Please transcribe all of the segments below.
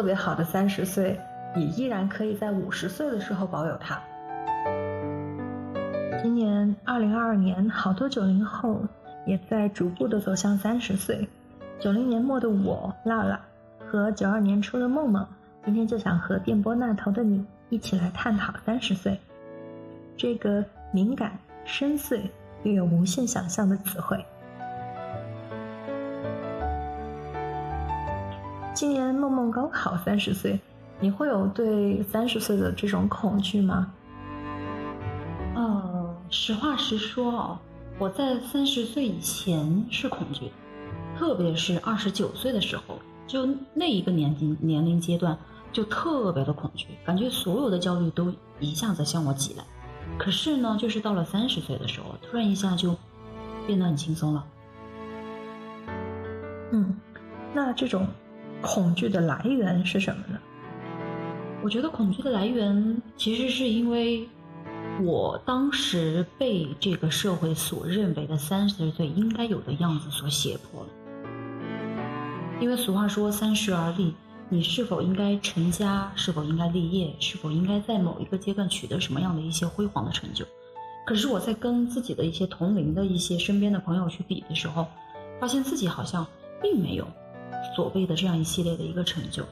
特别好的三十岁，也依然可以在五十岁的时候保有它。今年二零二二年，好多九零后也在逐步的走向三十岁。九零年末的我，辣辣，和九二年初的梦梦，今天就想和电波那头的你一起来探讨三十岁这个敏感、深邃又有无限想象的词汇。今年梦梦高考三十岁，你会有对三十岁的这种恐惧吗？嗯，实话实说哦，我在三十岁以前是恐惧的。特别是二十九岁的时候，就那一个年龄年龄阶段，就特别的恐惧，感觉所有的焦虑都一下子向我挤来。可是呢，就是到了三十岁的时候，突然一下就变得很轻松了。嗯，那这种恐惧的来源是什么呢？我觉得恐惧的来源其实是因为我当时被这个社会所认为的三十岁应该有的样子所胁迫了。因为俗话说“三十而立”，你是否应该成家？是否应该立业？是否应该在某一个阶段取得什么样的一些辉煌的成就？可是我在跟自己的一些同龄的一些身边的朋友去比的时候，发现自己好像并没有所谓的这样一系列的一个成就。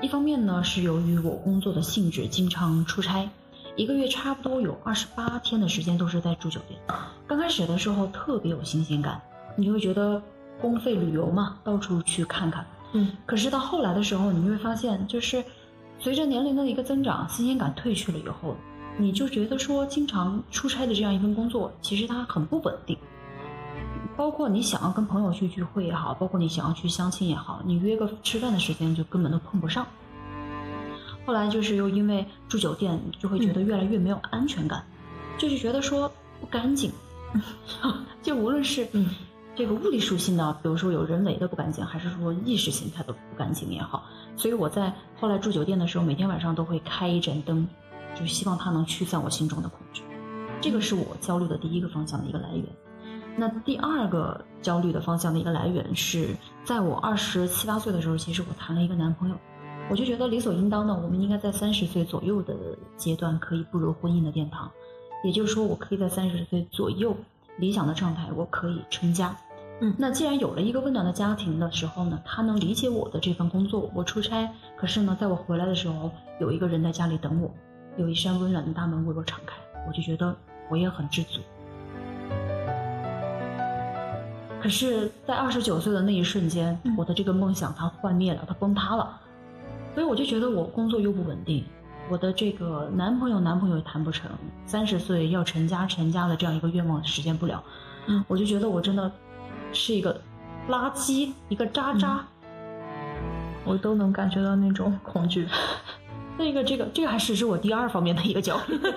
一方面呢，是由于我工作的性质经常出差，一个月差不多有二十八天的时间都是在住酒店。刚开始的时候特别有新鲜感，你会觉得。公费旅游嘛，到处去看看。嗯，可是到后来的时候，你会发现，就是随着年龄的一个增长，新鲜感褪去了以后，你就觉得说，经常出差的这样一份工作，其实它很不稳定。包括你想要跟朋友去聚会也好，包括你想要去相亲也好，你约个吃饭的时间就根本都碰不上。后来就是又因为住酒店，就会觉得越来越没有安全感，就是觉得说不干净，就无论是嗯。这个物理属性的，比如说有人为的不干净，还是说意识形态的不干净也好，所以我在后来住酒店的时候，每天晚上都会开一盏灯，就希望它能驱散我心中的恐惧。这个是我焦虑的第一个方向的一个来源。那第二个焦虑的方向的一个来源是在我二十七八岁的时候，其实我谈了一个男朋友，我就觉得理所应当的，我们应该在三十岁左右的阶段可以步入婚姻的殿堂，也就是说，我可以在三十岁左右。理想的状态，我可以成家。嗯，那既然有了一个温暖的家庭的时候呢，他能理解我的这份工作。我出差，可是呢，在我回来的时候，有一个人在家里等我，有一扇温暖的大门为我敞开，我就觉得我也很知足。可是，在二十九岁的那一瞬间，我的这个梦想它幻灭了，它崩塌了，所以我就觉得我工作又不稳定。我的这个男朋友，男朋友也谈不成，三十岁要成家成家的这样一个愿望实现不了，嗯，我就觉得我真的是一个垃圾，一个渣渣，我都能感觉到那种恐惧。那个这个这个还是是我第二方面的一个焦虑，我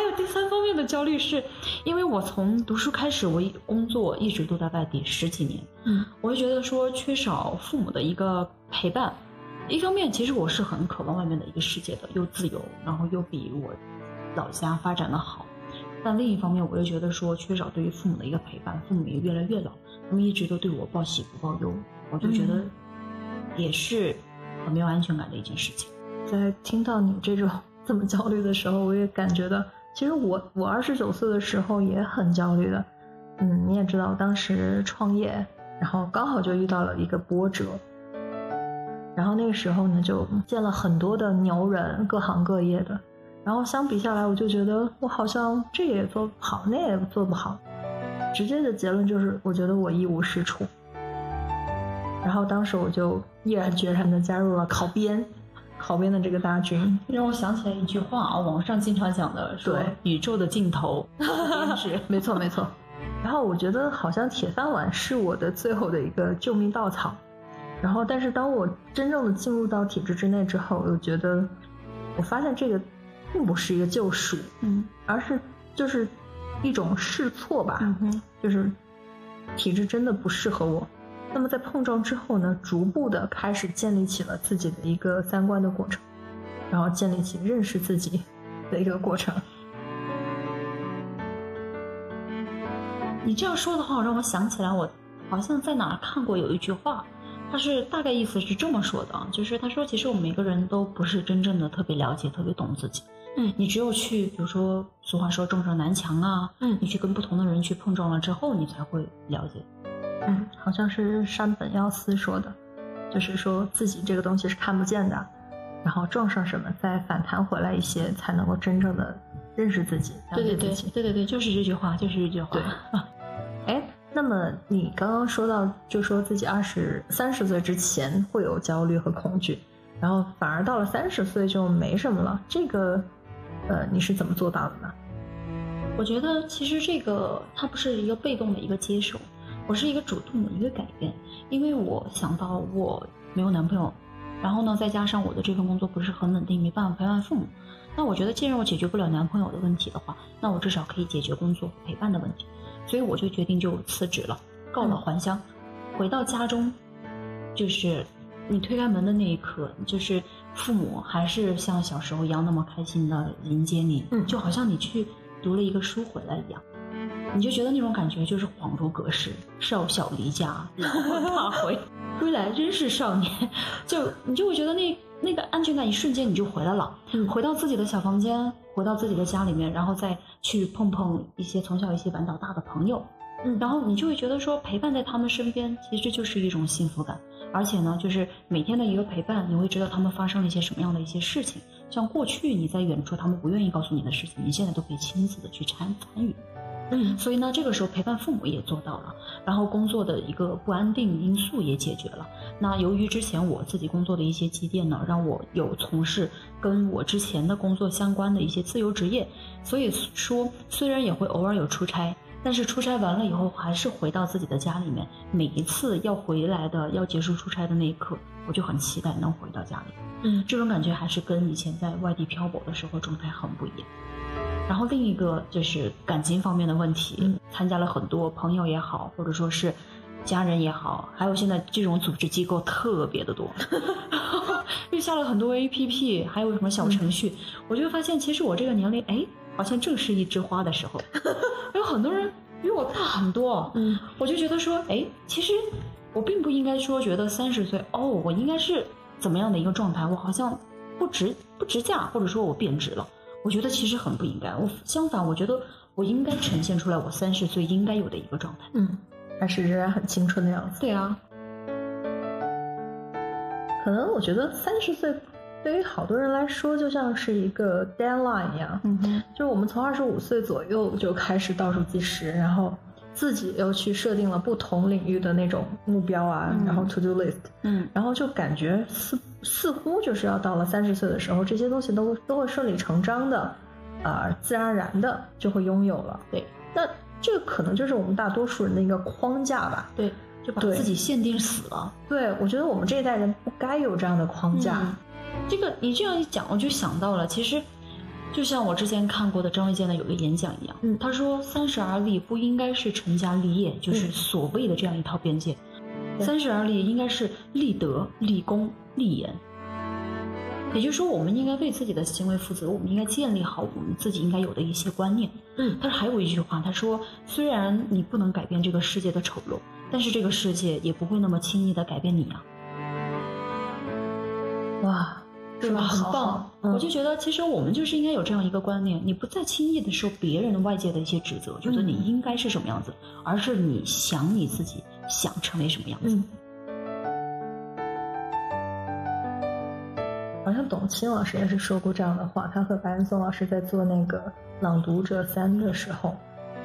还有第三方面的焦虑，是因为我从读书开始，我一工作一直都在外地十几年，嗯，我就觉得说缺少父母的一个陪伴。一方面，其实我是很渴望外面的一个世界的，又自由，然后又比我老家发展的好。但另一方面，我又觉得说缺少对于父母的一个陪伴，父母也越来越老，他们一直都对我报喜不报忧，我就觉得也是很没有安全感的一件事情。在听到你这种这么焦虑的时候，我也感觉到，其实我我二十九岁的时候也很焦虑的。嗯，你也知道，当时创业，然后刚好就遇到了一个波折。然后那个时候呢，就见了很多的牛人，各行各业的。然后相比下来，我就觉得我好像这也做不好，那也做不好。直接的结论就是，我觉得我一无是处。然后当时我就毅然决然的加入了考编，考编的这个大军，让我想起来一句话啊，网上经常讲的，说宇宙的尽头，是没错没错。然后我觉得好像铁饭碗是我的最后的一个救命稻草。然后，但是当我真正的进入到体制之内之后，我又觉得，我发现这个并不是一个救赎，嗯，而是就是一种试错吧，嗯就是体制真的不适合我。那么在碰撞之后呢，逐步的开始建立起了自己的一个三观的过程，然后建立起认识自己的一个过程。你这样说的话，让我想起来，我好像在哪儿看过有一句话。他是大概意思是这么说的啊，就是他说，其实我们每个人都不是真正的特别了解、特别懂自己。嗯你只有去，比如说俗话说撞上南墙啊，嗯你去跟不同的人去碰撞了之后，你才会了解。嗯，好像是山本耀司说的，就是说自己这个东西是看不见的，然后撞上什么再反弹回来一些，才能够真正的认识自己，了对对对解自己。对对对，就是这句话，就是这句话。对哎，那么你刚刚说到，就说自己二十三十岁之前会有焦虑和恐惧，然后反而到了三十岁就没什么了，这个，呃，你是怎么做到的呢？我觉得其实这个它不是一个被动的一个接受，我是一个主动的一个改变，因为我想到我没有男朋友，然后呢，再加上我的这份工作不是很稳定，没办法陪伴父母，那我觉得既然我解决不了男朋友的问题的话，那我至少可以解决工作陪伴的问题，所以我就决定就辞职了，告老还乡，回到家中，就是你推开门的那一刻，就是父母还是像小时候一样那么开心的迎接你，嗯就好像你去读了一个书回来一样，你就觉得那种感觉就是恍如隔世，少小离家，老还怕回，归来仍是少年，就你就会觉得那那个安全感一瞬间你就回来了，嗯回到自己的小房间，回到自己的家里面，然后再去碰碰一些从小一起玩到大的朋友，嗯然后你就会觉得说陪伴在他们身边，其实就是一种幸福感。而且呢，就是每天的一个陪伴，你会知道他们发生了一些什么样的一些事情。像过去你在远处他们不愿意告诉你的事情，你现在都可以亲自的去参参与。嗯所以呢，这个时候陪伴父母也做到了，然后工作的一个不安定因素也解决了。那由于之前我自己工作的一些积淀呢，让我有从事跟我之前的工作相关的一些自由职业，所以说虽然也会偶尔有出差，但是出差完了以后还是回到自己的家里面。每一次要回来的、要结束出差的那一刻，我就很期待能回到家里。嗯这种感觉还是跟以前在外地漂泊的时候状态很不一样。然后另一个就是感情方面的问题，嗯。参加了很多朋友也好，或者说是家人也好，还有现在这种组织机构特别的多，又下了很多 APP，还有什么小程序，我就发现，其实我这个年龄，哎，好像正是一枝花的时候，有很多人比我大很多，嗯。我就觉得说，哎，其实我并不应该说觉得三十岁哦，我应该是怎么样的一个状态，我好像不值不值价，或者说我贬值了。我觉得其实很不应该，我相反，我觉得我应该呈现出来我三十岁应该有的一个状态。嗯，还是仍然很青春的样子。对啊，可能我觉得三十岁对于好多人来说就像是一个 deadline 一样，嗯哼，就是我们从二十五岁左右就开始倒数计时，然后自己又去设定了不同领域的那种目标啊，嗯然后 to do list，嗯然后就感觉似似乎就是要到了三十岁的时候，这些东西都都会顺理成章的，啊、自然而然的就会拥有了。对那这个可能就是我们大多数人的一个框架吧。对，就把自己限定死了。对，我觉得我们这一代人不该有这样的框架。嗯这个你这样一讲，我就想到了，其实就像我之前看过的张卫健的有个演讲一样，嗯他说三十而立不应该是成家立业，就是嗯所谓的这样一套边界，三十而立应该是立德、立功、立言。也就是说，我们应该为自己的行为负责，我们应该建立好我们自己应该有的一些观念。嗯但是还有一句话，他说：“虽然你不能改变这个世界的丑陋，但是这个世界也不会那么轻易的改变你啊。”哇，是吧？很棒。嗯我就觉得，其实我们就是应该有这样一个观念：你不再轻易的受别人的外界的一些指责，觉得你嗯应该是什么样子，而是你想你自己想成为什么样子。嗯，好像董卿老师也是说过这样的话。他和白岩松老师在做那个《朗读者三》的时候，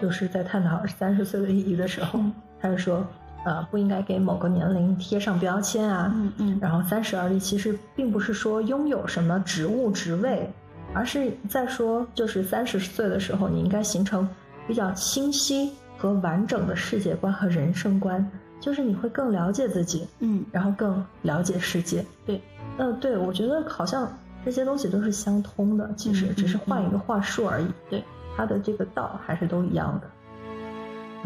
就是在探讨三十岁的意义的时候，嗯他就说，呃，不应该给某个年龄贴上标签啊。嗯嗯然后三十而立，其实并不是说拥有什么职务职位，而是在说，就是三十岁的时候，你应该形成比较清晰和完整的世界观和人生观，就是你会更了解自己，嗯，然后更了解世界。对，呃，对，我觉得好像这些东西都是相通的，其实嗯只是嗯换一个话术而已。对，它的这个道还是都一样的。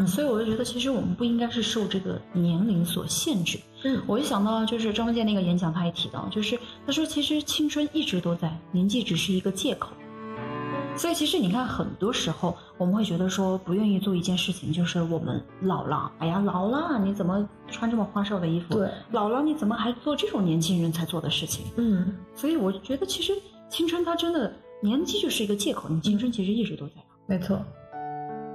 嗯所以我就觉得，其实我们不应该是受这个年龄所限制。嗯我就想到就是张卫健那个演讲，他也提到，就是他说其实青春一直都在，年纪只是一个借口。所以其实你看，很多时候我们会觉得说不愿意做一件事情，就是我们老了，哎呀老了，你怎么穿这么花哨的衣服？对，老了你怎么还做这种年轻人才做的事情？嗯，所以我觉得其实青春它真的年纪就是一个借口，你青春其实一直都在。没错，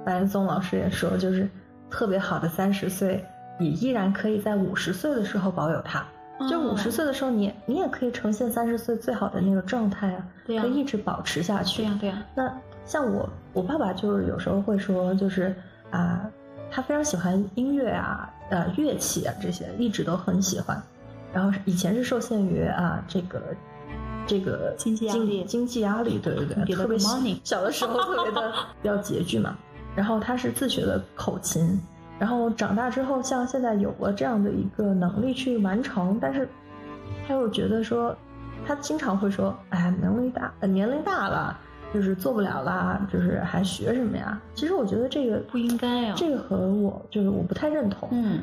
白岩松老师也说，就是特别好的三十岁，你依然可以在五十岁的时候保有它。就五十岁的时候，你你也可以呈现三十岁最好的那个状态啊，对啊可以一直保持下去。对呀对呀，那像我，我爸爸就是有时候会说，就是啊，他非常喜欢音乐啊，呃，乐器啊这些，一直都很喜欢。然后以前是受限于啊这个这个经济压力经济压力，对对对，特别 小的时候特别的比较拮据嘛。然后他是自学的口琴，然后长大之后，像现在有了这样的一个能力去完成，但是他又觉得说，他经常会说，哎，能力大，呃年龄大了，就是做不了啦，就是还学什么呀？其实我觉得这个不应该啊这个和我就是我不太认同。嗯，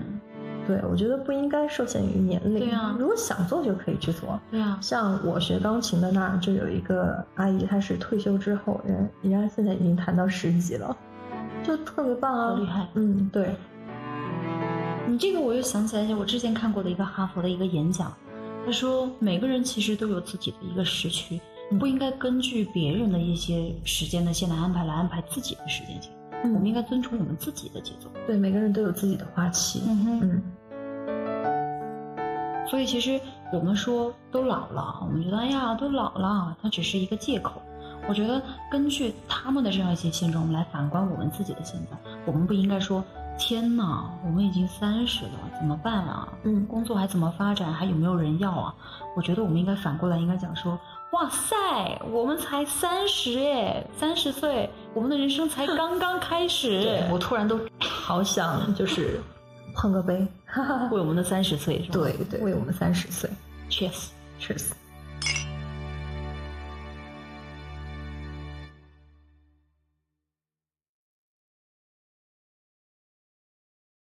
对，我觉得不应该受限于年龄。对啊如果想做就可以去做。对啊，像我学钢琴的那儿就有一个阿姨，她是退休之后，人人家现在已经弹到十级了，就特别棒啊，好厉害嗯，对，你这个我又想起来，我之前看过的一个哈佛的一个演讲，他说每个人其实都有自己的一个时区，你不应该根据别人的一些时间的线来安排来安排自己的时间线，我们应该遵从我们自己的节奏。对，每个人都有自己的花期。嗯哼，嗯，所以其实我们说都老了，我们觉得哎呀都老了，它只是一个借口。我觉得根据他们的这样一些现状，我们来反观我们自己的现在，我们不应该说天哪，我们已经三十了，怎么办啊？嗯工作还怎么发展？还有没有人要啊？我觉得我们应该反过来，应该讲说，哇塞，我们才三十哎，三十岁，我们的人生才刚刚开始 对。我突然都好想就是 碰个杯。为我们的三十岁，是吧对对，为我们三十岁，Cheers。，Cheers。